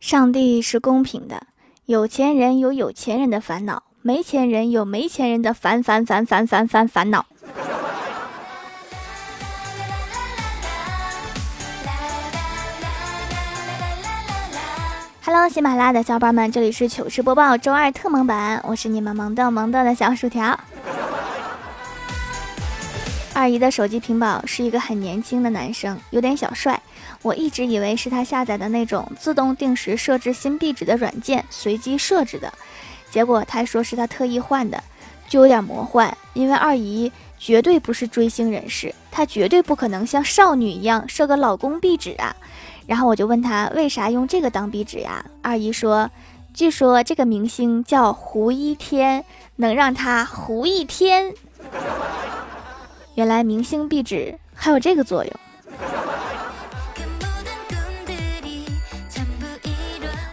上帝是公平的，有钱人有有钱人的烦恼，没钱人有没钱人的烦烦烦烦烦烦烦恼。Hello，喜马拉雅的小伙伴们，这里是糗事播报周二特萌版，我是你们萌豆萌豆的小薯条。二姨的手机屏保是一个很年轻的男生，有点小帅。我一直以为是他下载的那种自动定时设置新壁纸的软件随机设置的，结果他说是他特意换的，就有点魔幻。因为二姨绝对不是追星人士，她绝对不可能像少女一样设个老公壁纸啊。然后我就问他为啥用这个当壁纸呀？二姨说，据说这个明星叫胡一天，能让他胡一天。原来明星壁纸还有这个作用。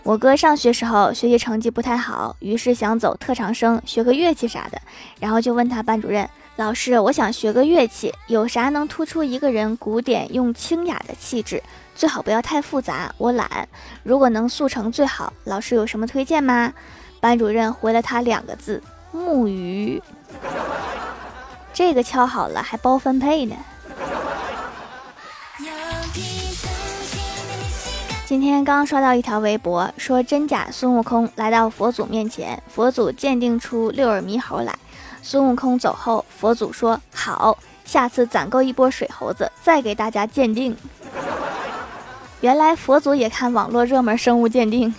我哥上学时候学习成绩不太好，于是想走特长生，学个乐器啥的。然后就问他班主任老师：“我想学个乐器，有啥能突出一个人古典又清雅的气质？最好不要太复杂，我懒。如果能速成最好。老师有什么推荐吗？”班主任回了他两个字：木鱼。这个敲好了还包分配呢。今天刚刷到一条微博，说真假孙悟空来到佛祖面前，佛祖鉴定出六耳猕猴来。孙悟空走后，佛祖说：“好，下次攒够一波水猴子，再给大家鉴定。”原来佛祖也看网络热门生物鉴定。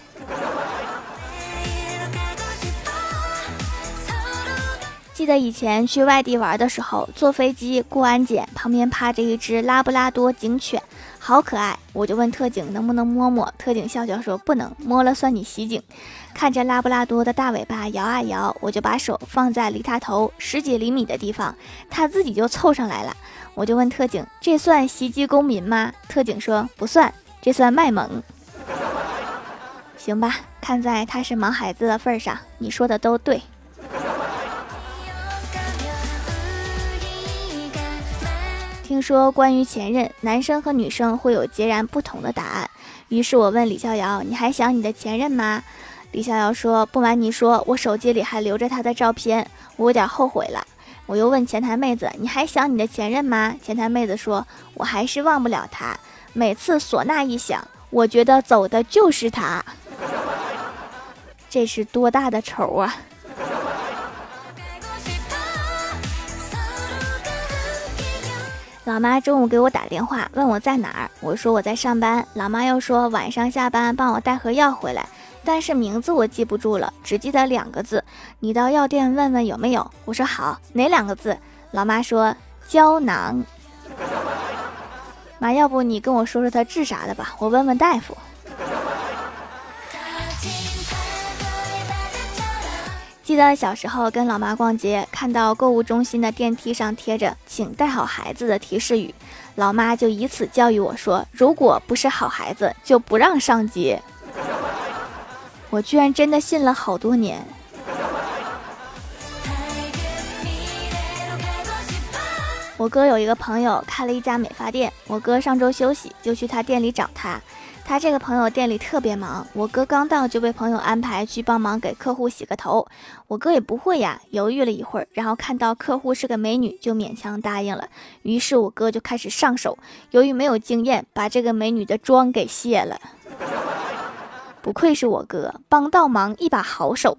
得以前去外地玩的时候，坐飞机过安检，旁边趴着一只拉布拉多警犬。好可爱，我就问特警能不能摸摸，特警笑笑说不能摸了，算你袭警。看着拉布拉多的大尾巴摇啊摇，我就把手放在离它头十几厘米的地方，它自己就凑上来了。我就问特警，这算袭击公民吗？特警说不算，这算卖萌。行吧，看在他是毛孩子的份上，你说的都对。听说关于前任，男生和女生会有截然不同的答案。于是我问李逍遥：“你还想你的前任吗？”李逍遥说：“不瞒你说，我手机里还留着他的照片，我有点后悔了。”我又问前台妹子：“你还想你的前任吗？”前台妹子说：“我还是忘不了他，每次唢呐一响，我觉得走的就是他。”这是多大的仇啊！老妈中午给我打电话，问我在哪儿，我说我在上班。老妈又说晚上下班帮我带盒药回来，但是名字我记不住了，只记得两个字，你到药店问问有没有。我说好，哪两个字？老妈说胶囊。妈，要不你跟我说说他治啥的吧，我问问大夫。记得小时候跟老妈逛街，看到购物中心的电梯上贴着“请带好孩子”的提示语，老妈就以此教育我说：“如果不是好孩子，就不让上街。”我居然真的信了好多年。我哥有一个朋友开了一家美发店，我哥上周休息，就去他店里找他。他这个朋友店里特别忙，我哥刚到就被朋友安排去帮忙给客户洗个头。我哥也不会呀，犹豫了一会儿，然后看到客户是个美女，就勉强答应了。于是我哥就开始上手，由于没有经验，把这个美女的妆给卸了。不愧是我哥，帮倒忙一把好手。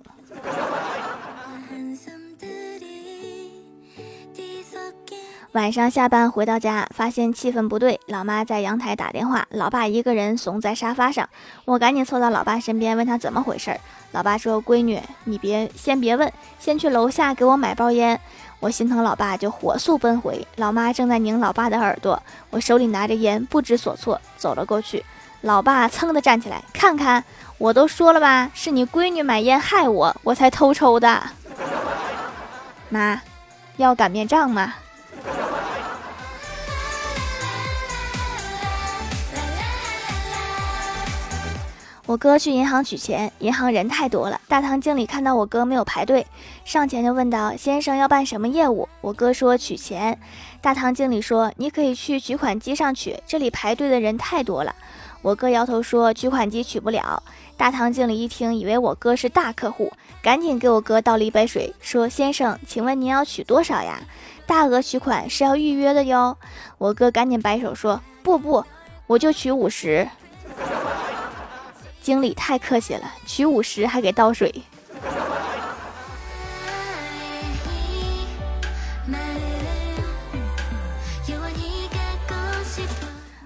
晚上下班回到家，发现气氛不对，老妈在阳台打电话，老爸一个人怂在沙发上。我赶紧凑到老爸身边，问他怎么回事儿。老爸说：“闺女，你别先别问，先去楼下给我买包烟。”我心疼老爸，就火速奔回。老妈正在拧老爸的耳朵，我手里拿着烟，不知所措，走了过去。老爸噌的站起来，看看，我都说了吧，是你闺女买烟害我，我才偷抽的。妈，要擀面杖吗？我哥去银行取钱，银行人太多了。大堂经理看到我哥没有排队，上前就问道：“先生要办什么业务？”我哥说：“取钱。”大堂经理说：“你可以去取款机上取，这里排队的人太多了。”我哥摇头说取款机取不了。大堂经理一听，以为我哥是大客户，赶紧给我哥倒了一杯水，说：“先生，请问您要取多少呀？大额取款是要预约的哟。”我哥赶紧摆手说：“不不，我就取五十。”经理太客气了，取五十还给倒水。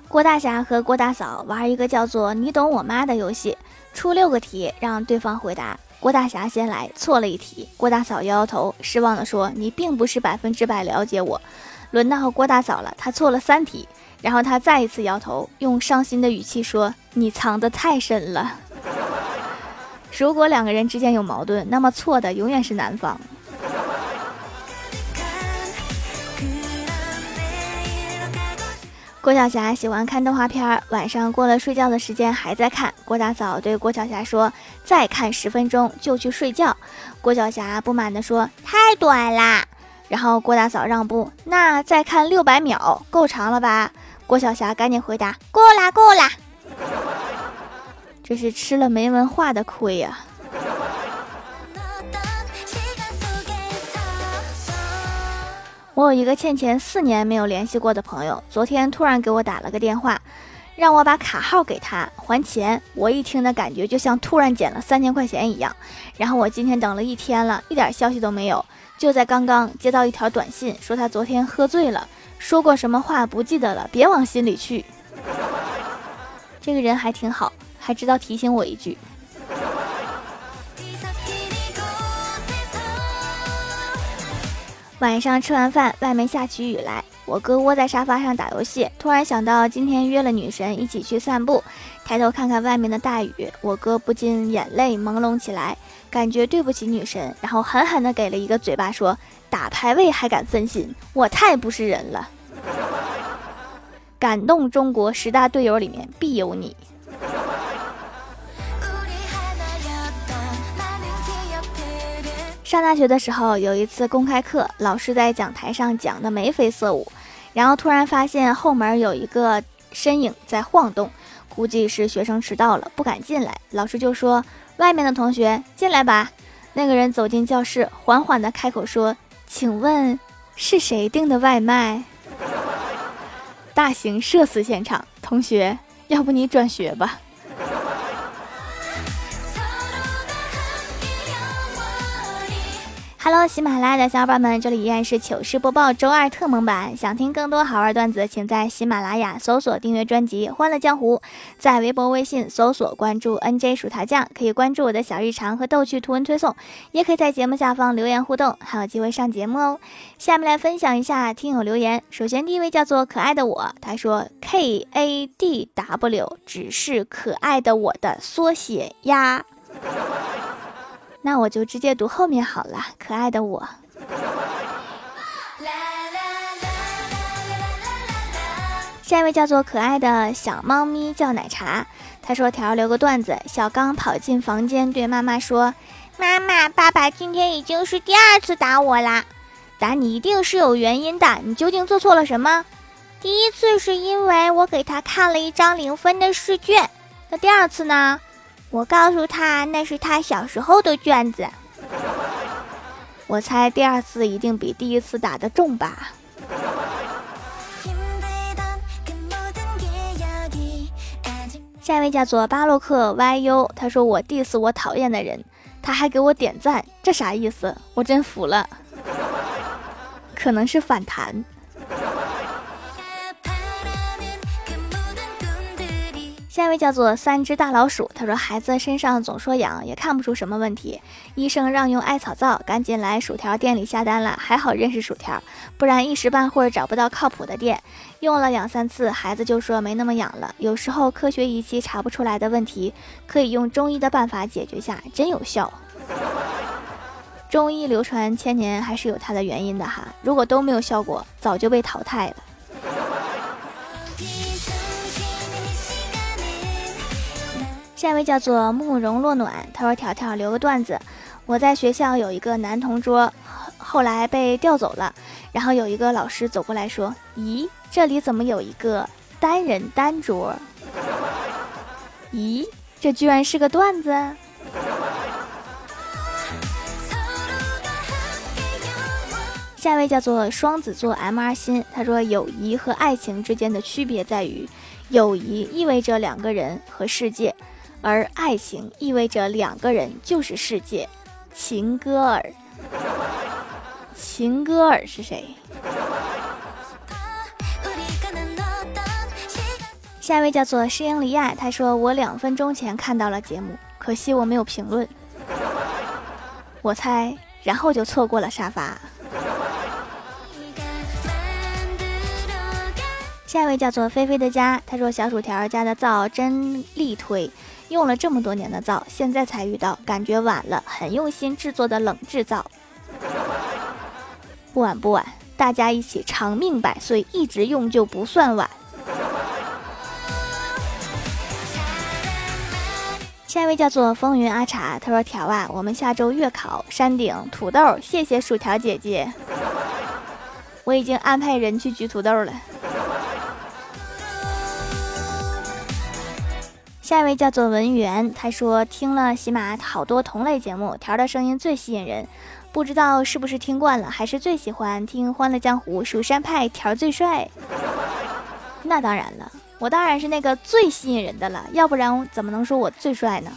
郭大侠和郭大嫂玩一个叫做“你懂我妈”的游戏，出六个题让对方回答。郭大侠先来，错了一题。郭大嫂摇摇头，失望地说：“你并不是百分之百了解我。”轮到郭大嫂了，她错了三题，然后他再一次摇头，用伤心的语气说：“你藏得太深了。”如果两个人之间有矛盾，那么错的永远是男方。郭晓霞喜欢看动画片，晚上过了睡觉的时间还在看。郭大嫂对郭晓霞说：“再看十分钟就去睡觉。”郭晓霞不满地说：“太短啦。”然后郭大嫂让步：“那再看六百秒，够长了吧？”郭晓霞赶紧回答：“过啦，过啦。”这是吃了没文化的亏呀。我有一个欠钱四年没有联系过的朋友，昨天突然给我打了个电话，让我把卡号给他还钱。我一听的感觉就像突然捡了三千块钱一样。然后我今天等了一天了，一点消息都没有。就在刚刚接到一条短信，说他昨天喝醉了，说过什么话不记得了，别往心里去。这个人还挺好，还知道提醒我一句。晚上吃完饭，外面下起雨来。我哥窝在沙发上打游戏，突然想到今天约了女神一起去散步，抬头看看外面的大雨，我哥不禁眼泪朦胧起来，感觉对不起女神，然后狠狠地给了一个嘴巴，说：“打排位还敢分心，我太不是人了。”感动中国十大队友里面必有你。上大学的时候，有一次公开课，老师在讲台上讲的眉飞色舞，然后突然发现后门有一个身影在晃动，估计是学生迟到了，不敢进来。老师就说：“外面的同学进来吧。”那个人走进教室，缓缓地开口说：“请问是谁订的外卖？” 大型社死现场，同学，要不你转学吧。Hello，喜马拉雅的小伙伴们，这里依然是糗事播报周二特蒙版。想听更多好玩段子，请在喜马拉雅搜索订阅专辑《欢乐江湖》，在微博、微信搜索关注 NJ 薯条酱，可以关注我的小日常和逗趣图文推送，也可以在节目下方留言互动，还有机会上节目哦。下面来分享一下听友留言。首先第一位叫做可爱的我，他说 K A D W 只是可爱的我的缩写呀。那我就直接读后面好了，可爱的我。下一位叫做可爱的小猫咪叫奶茶，他说：“条留个段子，小刚跑进房间对妈妈说：‘妈妈，爸爸今天已经是第二次打我啦，打你一定是有原因的，你究竟做错了什么？’第一次是因为我给他看了一张零分的试卷，那第二次呢？”我告诉他那是他小时候的卷子。我猜第二次一定比第一次打的重吧。下一位叫做巴洛克 YU，他说我 diss 我讨厌的人，他还给我点赞，这啥意思？我真服了。可能是反弹。下一位叫做三只大老鼠，他说孩子身上总说痒，也看不出什么问题。医生让用艾草皂，赶紧来薯条店里下单了。还好认识薯条，不然一时半会儿找不到靠谱的店。用了两三次，孩子就说没那么痒了。有时候科学仪器查不出来的问题，可以用中医的办法解决下，真有效。中医流传千年，还是有它的原因的哈。如果都没有效果，早就被淘汰了。下一位叫做慕容落暖，他说：“条条留个段子，我在学校有一个男同桌，后来被调走了。然后有一个老师走过来说：‘咦，这里怎么有一个单人单桌？’咦，这居然是个段子。下一位叫做双子座 M R 心，他说友谊和爱情之间的区别在于，友谊意味着两个人和世界，而爱情意味着两个人就是世界。情歌儿，情歌儿是谁？下一位叫做诗英离爱，他说我两分钟前看到了节目，可惜我没有评论。我猜，然后就错过了沙发。下一位叫做菲菲的家，他说小薯条家的皂真力推，用了这么多年的皂，现在才遇到，感觉晚了，很用心制作的冷制皂。不晚不晚，大家一起长命百岁，一直用就不算晚。下一位叫做风云阿茶，他说条啊，我们下周月考山顶土豆，谢谢薯条姐姐，我已经安排人去举土豆了。下一位叫做文媛，他说听了喜马好多同类节目，条的声音最吸引人，不知道是不是听惯了，还是最喜欢听《欢乐江湖》，蜀山派条最帅。那当然了，我当然是那个最吸引人的了，要不然怎么能说我最帅呢？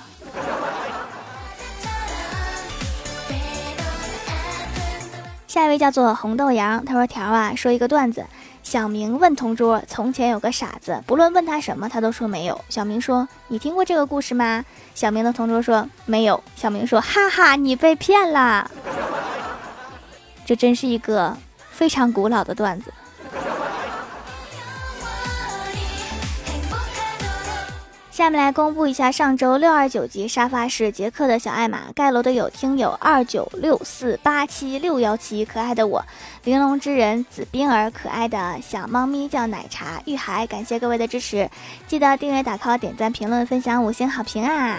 下一位叫做红豆杨，他说条啊，说一个段子。小明问同桌：“从前有个傻子，不论问他什么，他都说没有。”小明说：“你听过这个故事吗？”小明的同桌说：“没有。”小明说：“哈哈，你被骗了。”这真是一个非常古老的段子。下面来公布一下上周六二九级沙发是杰克的小艾玛盖楼的有听友二九六四八七六幺七，可爱的我，玲珑之人紫冰儿，可爱的小猫咪叫奶茶玉海，感谢各位的支持，记得订阅、打 call、点赞、评论、分享、五星好评啊！